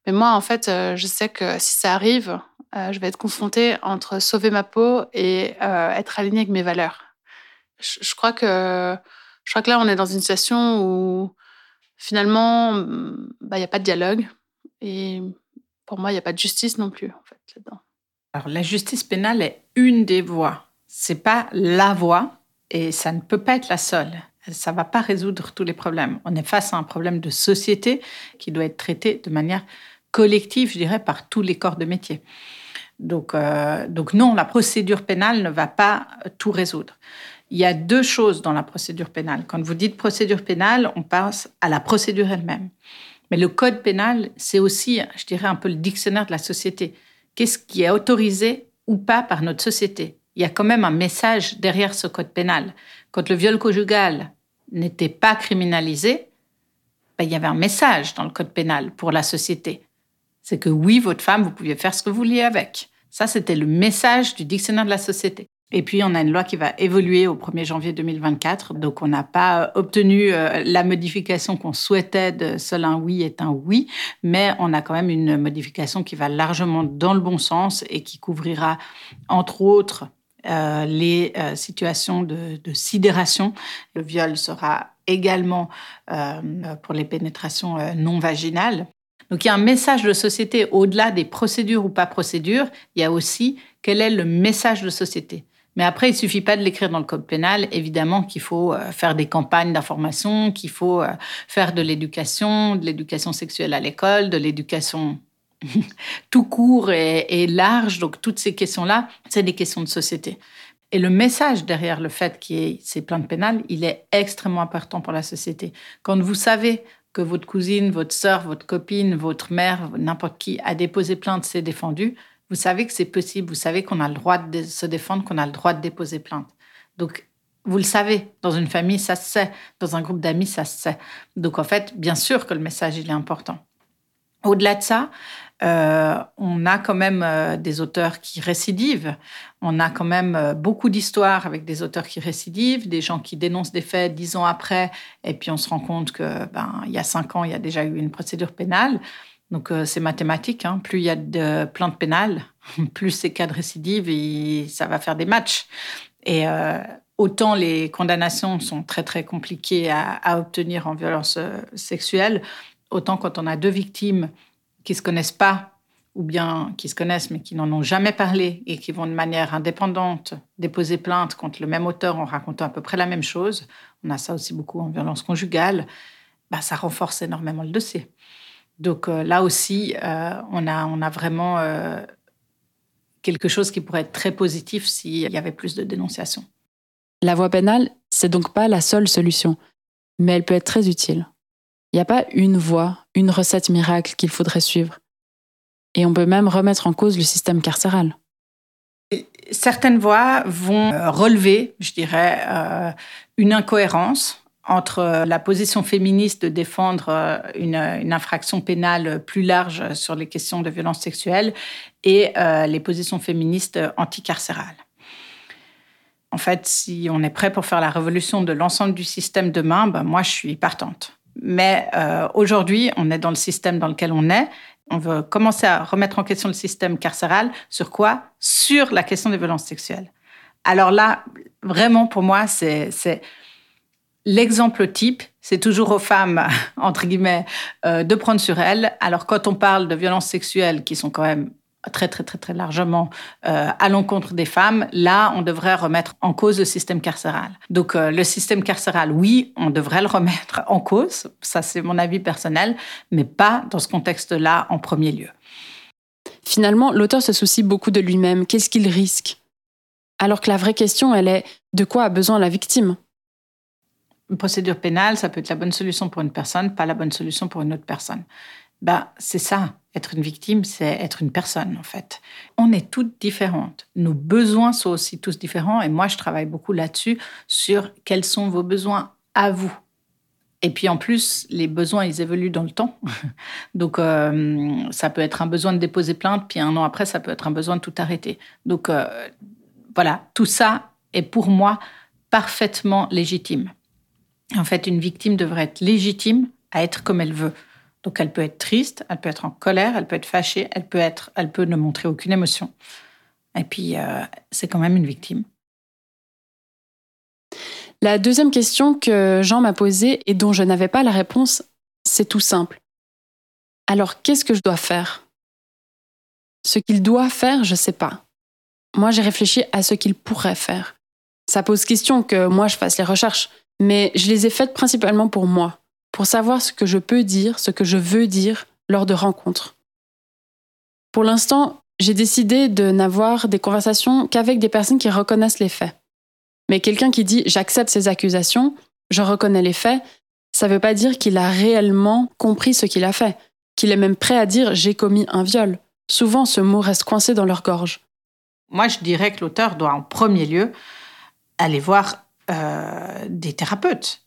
Mais moi, en fait, euh, je sais que si ça arrive, euh, je vais être confrontée entre sauver ma peau et euh, être alignée avec mes valeurs. Je, crois que, je crois que là, on est dans une situation où finalement, bah, il n'y a pas de dialogue. Et pour moi, il n'y a pas de justice non plus, en fait, là-dedans. Alors, la justice pénale est une des voies. C'est pas la voie et ça ne peut pas être la seule. Ça va pas résoudre tous les problèmes. On est face à un problème de société qui doit être traité de manière collective, je dirais, par tous les corps de métier. Donc, euh, donc non, la procédure pénale ne va pas tout résoudre. Il y a deux choses dans la procédure pénale. Quand vous dites procédure pénale, on passe à la procédure elle-même. Mais le code pénal, c'est aussi, je dirais, un peu le dictionnaire de la société. Qu'est-ce qui est autorisé ou pas par notre société? Il y a quand même un message derrière ce code pénal. Quand le viol conjugal n'était pas criminalisé, ben, il y avait un message dans le code pénal pour la société. C'est que oui, votre femme, vous pouviez faire ce que vous vouliez avec. Ça, c'était le message du dictionnaire de la société. Et puis, on a une loi qui va évoluer au 1er janvier 2024. Donc, on n'a pas obtenu euh, la modification qu'on souhaitait de seul un oui est un oui, mais on a quand même une modification qui va largement dans le bon sens et qui couvrira, entre autres, euh, les euh, situations de, sidération. Le viol sera également pour les pénétrations non vaginales. Donc il y a un message de société au-delà des procédures ou pas procédures. Il y a aussi quel est le message de société. Mais après, il suffit pas de l'écrire dans le code pénal. Évidemment qu'il faut euh, faire des campagnes d'information, qu'il faut euh, faire de l'éducation, de l'éducation sexuelle à l'école, de l'éducation tout court et, large. Donc toutes ces questions-là, c'est des questions de société. Et le message derrière le fait qu'il y ait ces plaintes pénales, il est extrêmement important pour la société. Quand vous savez que votre cousine, votre sœur, votre copine, votre mère, n'importe qui a déposé plainte, c'est défendu, vous savez que c'est possible, vous savez qu'on a le droit de se défendre, qu'on a le droit de déposer plainte. Donc, vous le savez, dans une famille, ça se sait, dans un groupe d'amis, ça se sait. Donc, en fait, bien sûr que le message, il est important. Au-delà de ça, euh, on a quand même euh, des auteurs qui récidivent. On a quand même euh, beaucoup d'histoires avec des auteurs qui récidivent, des gens qui dénoncent des faits dix ans après, et puis on se rend compte que ben il y a cinq ans, il y a déjà eu une procédure pénale. Donc euh, c'est mathématique. Hein. Plus il y a de plaintes pénales, plus ces cas de récidive, ça va faire des matchs. Et euh, autant les condamnations sont très très compliquées à, obtenir en violence euh, sexuelle, autant quand on a deux victimes qui se connaissent pas ou bien qui se connaissent mais qui n'en ont jamais parlé et qui vont de manière indépendante déposer plainte contre le même auteur en racontant à peu près la même chose, on a ça aussi beaucoup en violence conjugale, bah, ça renforce énormément le dossier. Donc euh, là aussi, euh, on, a, on a vraiment euh, quelque chose qui pourrait être très positif s'il y avait plus de dénonciations. La voie pénale, c'est donc pas la seule solution, mais elle peut être très utile. Il n'y a pas une voie, une recette miracle qu'il faudrait suivre. Et on peut même remettre en cause le système carcéral. Certaines voies vont relever, je dirais, euh, une incohérence entre la position féministe de défendre euh, une, infraction pénale plus large sur les questions de violence sexuelle et les positions féministes anticarcérales. En fait, si on est prêt pour faire la révolution de l'ensemble du système demain, ben moi, je suis partante. Mais aujourd'hui, on est dans le système dans lequel on est on veut commencer à remettre en question le système carcéral. Sur quoi? Sur la question des violences sexuelles. Alors là, vraiment, pour moi, c'est l'exemple type. C'est toujours aux femmes, entre guillemets, euh, de prendre sur elles. Alors quand on parle de violences sexuelles qui sont quand même très, très, très, très largement euh, à l'encontre des femmes, là, on devrait remettre en cause le système carcéral. Donc, euh, le système carcéral, oui, on devrait le remettre en cause, ça c'est mon avis personnel, mais pas dans ce contexte-là en premier lieu. Finalement, l'auteur se soucie beaucoup de lui-même. Qu'est-ce qu'il risque? Alors que la vraie question, elle est de quoi a besoin la victime? Une procédure pénale, ça peut être la bonne solution pour une personne, pas la bonne solution pour une autre personne. Ben, c'est ça. Être une victime, c'est être une personne, en fait. On est toutes différentes. Nos besoins sont aussi tous différents. Et moi, je travaille beaucoup là-dessus, sur quels sont vos besoins à vous. Et puis en plus, les besoins, ils évoluent dans le temps. Donc, euh, ça peut être un besoin de déposer plainte, puis un an après, ça peut être un besoin de tout arrêter. Donc, euh, voilà, tout ça est pour moi parfaitement légitime. En fait, une victime devrait être légitime à être comme elle veut. Donc elle peut être triste, elle peut être en colère, elle peut être fâchée, elle peut être, elle peut ne montrer aucune émotion. Et puis euh, c'est quand même une victime. La deuxième question que Jean m'a posée et dont je n'avais pas la réponse, c'est tout simple. Alors qu'est-ce que je dois faire? Ce qu'il doit faire, je ne sais pas. Moi, j'ai réfléchi à ce qu'il pourrait faire. Ça pose question que moi je fasse les recherches, mais je les ai faites principalement pour moi pour savoir ce que je peux dire, ce que je veux dire lors de rencontres. Pour l'instant, j'ai décidé de n'avoir des conversations qu'avec des personnes qui reconnaissent les faits. Mais quelqu'un qui dit j'accepte ces accusations, je reconnais les faits, ça ne veut pas dire qu'il a réellement compris ce qu'il a fait, qu'il est même prêt à dire j'ai commis un viol. Souvent, ce mot reste coincé dans leur gorge. Moi, je dirais que l'auteur doit en premier lieu aller voir euh, des thérapeutes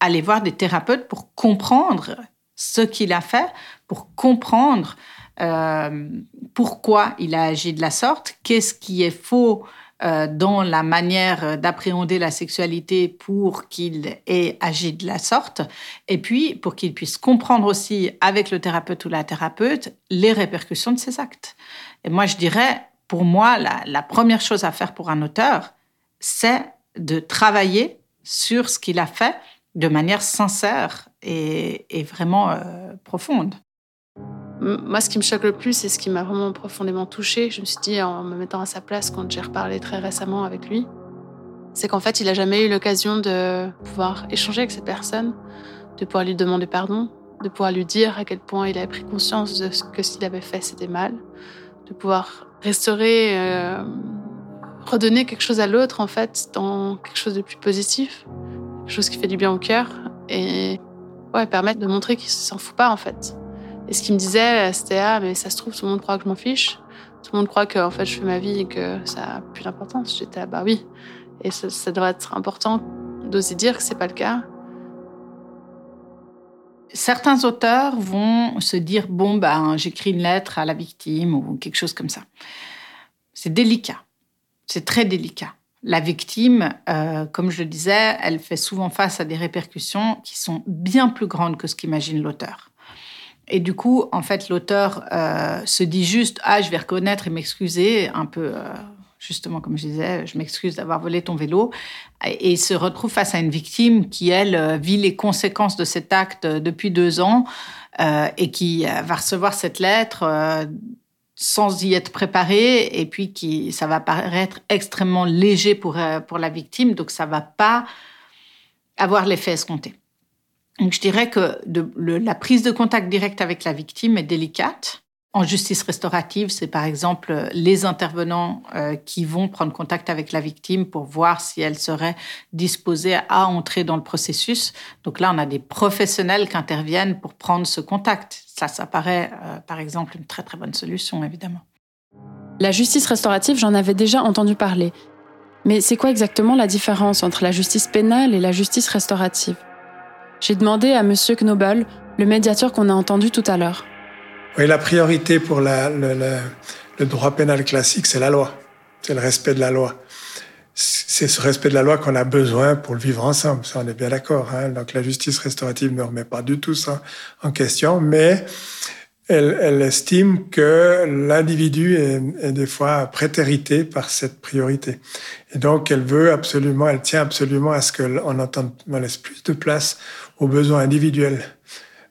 aller voir des thérapeutes pour comprendre ce qu'il a fait, pour comprendre euh, pourquoi il a agi de la sorte, qu'est-ce qui est faux euh, dans la manière d'appréhender la sexualité pour qu'il ait agi de la sorte, et puis pour qu'il puisse comprendre aussi avec le thérapeute ou la thérapeute les répercussions de ses actes. Et moi, je dirais, pour moi, la première chose à faire pour un auteur, c'est de travailler sur ce qu'il a fait de manière sincère et, vraiment euh, profonde. Moi, ce qui me choque le plus et ce qui m'a vraiment profondément touchée, je me suis dit en me mettant à sa place quand j'ai reparlé très récemment avec lui, c'est qu'en fait, il n'a jamais eu l'occasion de pouvoir échanger avec cette personne, de pouvoir lui demander pardon, de pouvoir lui dire à quel point il avait pris conscience de ce que ce qu'il avait fait, c'était mal, de pouvoir restaurer, euh, redonner quelque chose à l'autre, en fait, dans quelque chose de plus positif chose qui fait du bien au cœur et ouais, permettre de montrer qu'il s'en fout pas en fait. Et ce qu'il me disait, c'était ah mais ça se trouve tout le monde croit que je m'en fiche, tout le monde croit que en fait je fais ma vie et que ça a plus d'importance. J'étais ah bah oui, et ça, ça devrait être important d'oser dire que c'est pas le cas. Certains auteurs vont se dire bon ben j'écris une lettre à la victime ou quelque chose comme ça. C'est délicat, c'est très délicat la victime, euh, comme je le disais, elle fait souvent face à des répercussions qui sont bien plus grandes que ce qu'imagine l'auteur. Et du coup, en fait, l'auteur euh, se dit juste Ah, je vais reconnaître et m'excuser, un peu, euh, justement, comme je disais, je m'excuse d'avoir volé ton vélo. Et il se retrouve face à une victime qui, elle, vit les conséquences de cet acte depuis deux ans et qui va recevoir cette lettre sans y être préparé et puis qui ça va paraître extrêmement léger pour euh, pour la victime donc ça va pas avoir l'effet escompté. Donc je dirais que de, la prise de contact direct avec la victime est délicate. En justice restaurative, c'est par exemple les intervenants euh, qui vont prendre contact avec la victime pour voir si elle serait disposée à entrer dans le processus. Donc là, on a des professionnels qui interviennent pour prendre ce contact. Ça, ça paraît euh, par exemple une très très bonne solution, évidemment. La justice restaurative, j'en avais déjà entendu parler. Mais c'est quoi exactement la différence entre la justice pénale et la justice restaurative? J'ai demandé à Monsieur Knobel, le médiateur qu'on a entendu tout à l'heure. Oui, la priorité pour la, le, le, le, droit pénal classique, c'est la loi. C'est le respect de la loi. C'est ce respect de la loi qu'on a besoin pour le vivre ensemble. Ça, on est bien d'accord. Hein Donc la justice restaurative ne remet pas du tout ça en question, mais elle, elle estime que l'individu est, est, des fois prétérité par cette priorité. Et donc, elle veut absolument, elle tient absolument à ce qu'on on laisse plus de place aux besoins individuels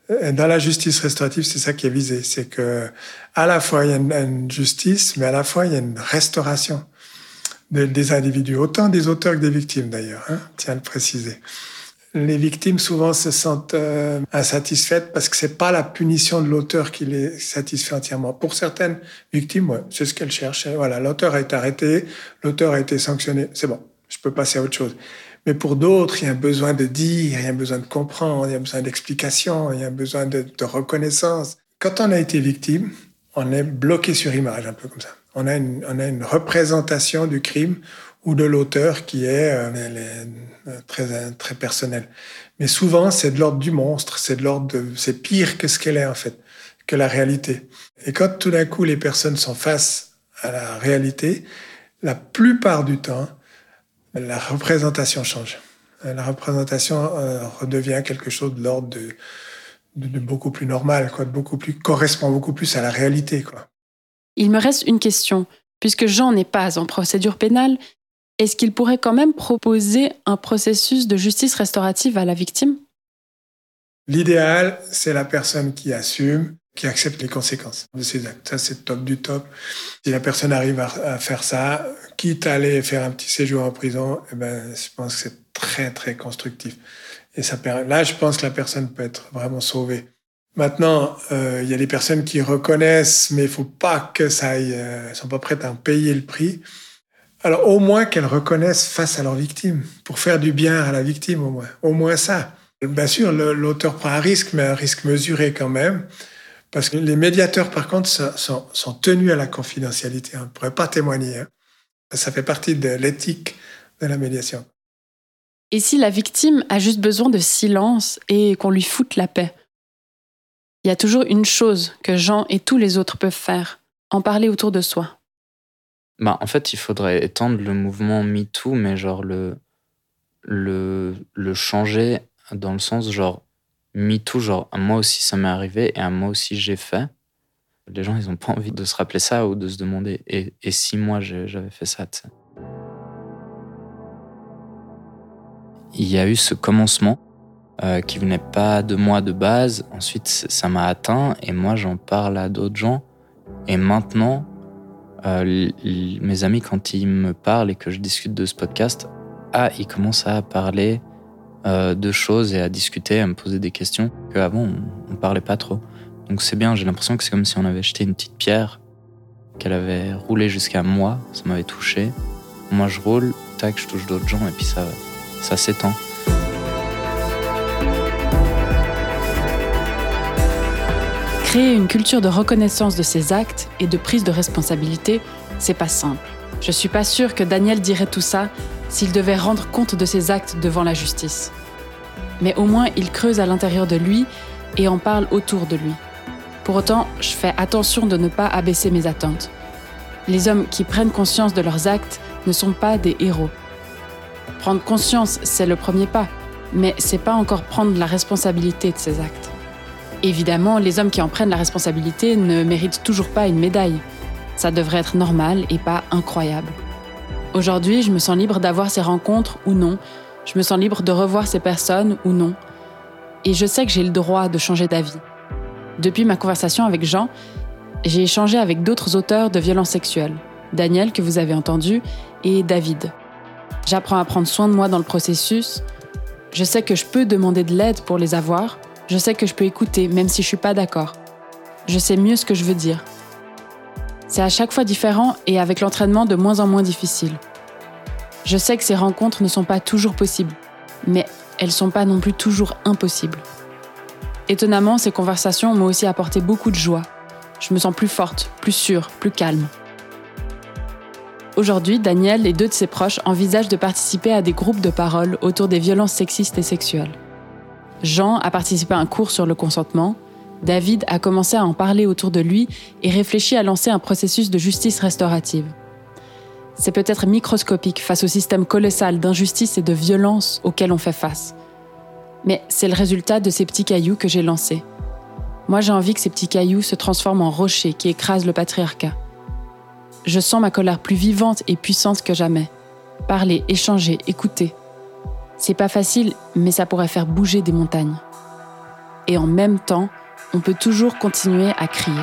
dans la justice restaurative, c'est ça qui est visé. C'est que, à la fois, il y a une, justice, mais à la fois, il y a une restauration de, des individus, autant des auteurs que des victimes d'ailleurs, hein, tiens à le préciser. Les victimes souvent se sentent euh, insatisfaites parce que c'est pas la punition de l'auteur qui les satisfait entièrement. Pour certaines victimes, c'est ce qu'elles cherchent. Voilà, l'auteur a été arrêté, l'auteur a été sanctionné, c'est bon, je peux passer à autre chose. Mais pour d'autres, il y a un besoin de dire, il y a un besoin de comprendre, il y a besoin d'explication, il y a un besoin de, reconnaissance. Quand on a été victime, on est bloqué sur image, un peu comme ça. On a une, représentation du crime ou de l'auteur qui est, euh, est, très, très personnelle. Mais souvent, c'est de l'ordre du monstre, c'est de l'ordre de, c'est pire que ce qu'elle est en fait, que la réalité. Et quand tout d'un coup les personnes sont face à la réalité, la plupart du temps, la représentation change. La représentation euh, redevient quelque chose de l'ordre de, de, de, beaucoup plus normal, quoi, de beaucoup plus correspond beaucoup plus à la réalité, quoi. Il me reste une question. Puisque Jean n'est pas en procédure pénale, est-ce qu'il pourrait quand même proposer un processus de justice restaurative à la victime? L'idéal, c'est la personne qui assume, qui accepte les conséquences de ses actes. Ça, c'est top du top. Si la personne arrive à, faire ça, quitte à aller faire un petit séjour en prison, eh ben, je pense que c'est très, très constructif. Et là, je pense que la personne peut être vraiment sauvée. Maintenant, euh, il y a des personnes qui reconnaissent, mais il faut pas que ça aille, euh, sont pas prêtes à en payer le prix. Alors, au moins qu'elles reconnaissent face à leur victime, pour faire du bien à la victime, au moins. Au moins ça. Bien sûr, l'auteur prend un risque, mais un risque mesuré quand même. Parce que les médiateurs, par contre, sont, sont tenus à la confidentialité. On ne pourrait pas témoigner. Hein. Ça fait partie de l'éthique de la médiation. Et si la victime a juste besoin de silence et qu'on lui foute la paix? Il y a toujours une chose que Jean et tous les autres peuvent faire, en parler autour de soi. Bah, en fait, il faudrait étendre le mouvement MeToo, mais genre le, le, le changer dans le sens genre MeToo, genre moi aussi ça m'est arrivé et à moi aussi j'ai fait. Les gens, ils n'ont pas envie de se rappeler ça ou de se demander et, si moi j'avais fait ça. Il y a eu ce commencement euh, qui venait pas de moi de base. Ensuite, ça m'a atteint et moi j'en parle à d'autres gens. Et maintenant, euh, mes amis, quand ils me parlent et que je discute de ce podcast, ah, ils commencent à parler euh, de choses et à discuter, à me poser des questions qu'avant on, on parlait pas trop. Donc c'est bien, j'ai l'impression que c'est comme si on avait jeté une petite pierre, qu'elle avait roulé jusqu'à moi, ça m'avait touché. Moi je roule, tac, je touche d'autres gens et puis ça, ça s'étend. Créer une culture de reconnaissance de ses actes et de prise de responsabilité, c'est pas simple. Je suis pas sûre que Daniel dirait tout ça s'il devait rendre compte de ses actes devant la justice. Mais au moins, il creuse à l'intérieur de lui et en parle autour de lui. Pour autant, je fais attention de ne pas abaisser mes attentes. Les hommes qui prennent conscience de leurs actes ne sont pas des héros. Prendre conscience, c'est le premier pas, mais c'est pas encore prendre la responsabilité de ses actes. Évidemment, les hommes qui en prennent la responsabilité ne méritent toujours pas une médaille. Ça devrait être normal et pas incroyable. Aujourd'hui, je me sens libre d'avoir ces rencontres ou non. Je me sens libre de revoir ces personnes ou non. Et je sais que j'ai le droit de changer d'avis. Depuis ma conversation avec Jean, j'ai échangé avec d'autres auteurs de violences sexuelles, Daniel que vous avez entendu et David. J'apprends à prendre soin de moi dans le processus. Je sais que je peux demander de l'aide pour les avoir. Je sais que je peux écouter même si je suis pas d'accord. Je sais mieux ce que je veux dire C'est à chaque fois différent et avec l'entraînement de moins en moins difficile. Je sais que ces rencontres ne sont pas toujours possibles, mais elles sont pas non plus toujours impossibles. Étonnamment, ces conversations m'ont aussi apporté beaucoup de joie. Je me sens plus forte, plus sûre, plus calme. Aujourd'hui, Daniel et deux de ses proches envisagent de participer à des groupes de parole autour des violences sexistes et sexuelles. Jean a participé à un cours sur le consentement, David a commencé à en parler autour de lui et réfléchit à lancer un processus de justice restaurative. C'est peut-être microscopique face au système colossal d'injustice et de violence auquel on fait face. Mais c'est le résultat de ces petits cailloux que j'ai lancés. Moi, j'ai envie que ces petits cailloux se transforment en rochers qui écrasent le patriarcat. Je sens ma colère plus vivante et puissante que jamais. Parler, échanger, écouter. C'est pas facile, mais ça pourrait faire bouger des montagnes. Et en même temps, on peut toujours continuer à crier.